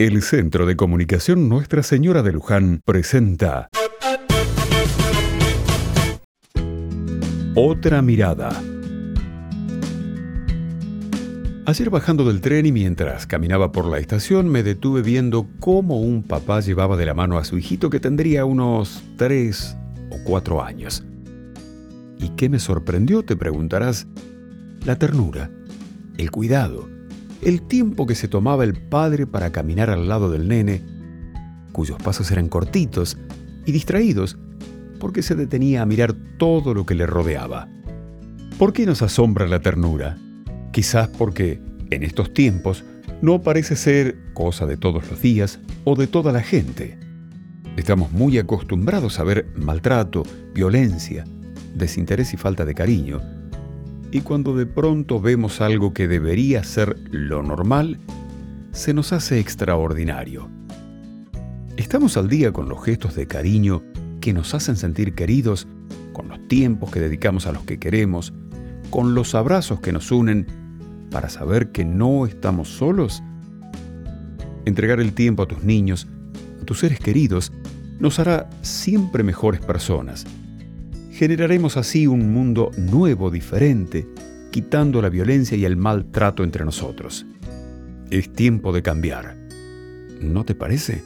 El Centro de Comunicación Nuestra Señora de Luján presenta Otra mirada. Ayer bajando del tren y mientras caminaba por la estación me detuve viendo cómo un papá llevaba de la mano a su hijito que tendría unos tres o cuatro años. ¿Y qué me sorprendió? Te preguntarás. La ternura, el cuidado, el tiempo que se tomaba el padre para caminar al lado del nene, cuyos pasos eran cortitos y distraídos porque se detenía a mirar todo lo que le rodeaba. ¿Por qué nos asombra la ternura? Quizás porque en estos tiempos no parece ser cosa de todos los días o de toda la gente. Estamos muy acostumbrados a ver maltrato, violencia, desinterés y falta de cariño, y cuando de pronto vemos algo que debería ser lo normal, se nos hace extraordinario. Estamos al día con los gestos de cariño que nos hacen sentir queridos, con los tiempos que dedicamos a los que queremos, con los abrazos que nos unen para saber que no estamos solos. Entregar el tiempo a tus niños, a tus seres queridos, nos hará siempre mejores personas Generaremos así un mundo nuevo, diferente, quitando la violencia y el maltrato entre nosotros. Es tiempo de cambiar. ¿No te parece?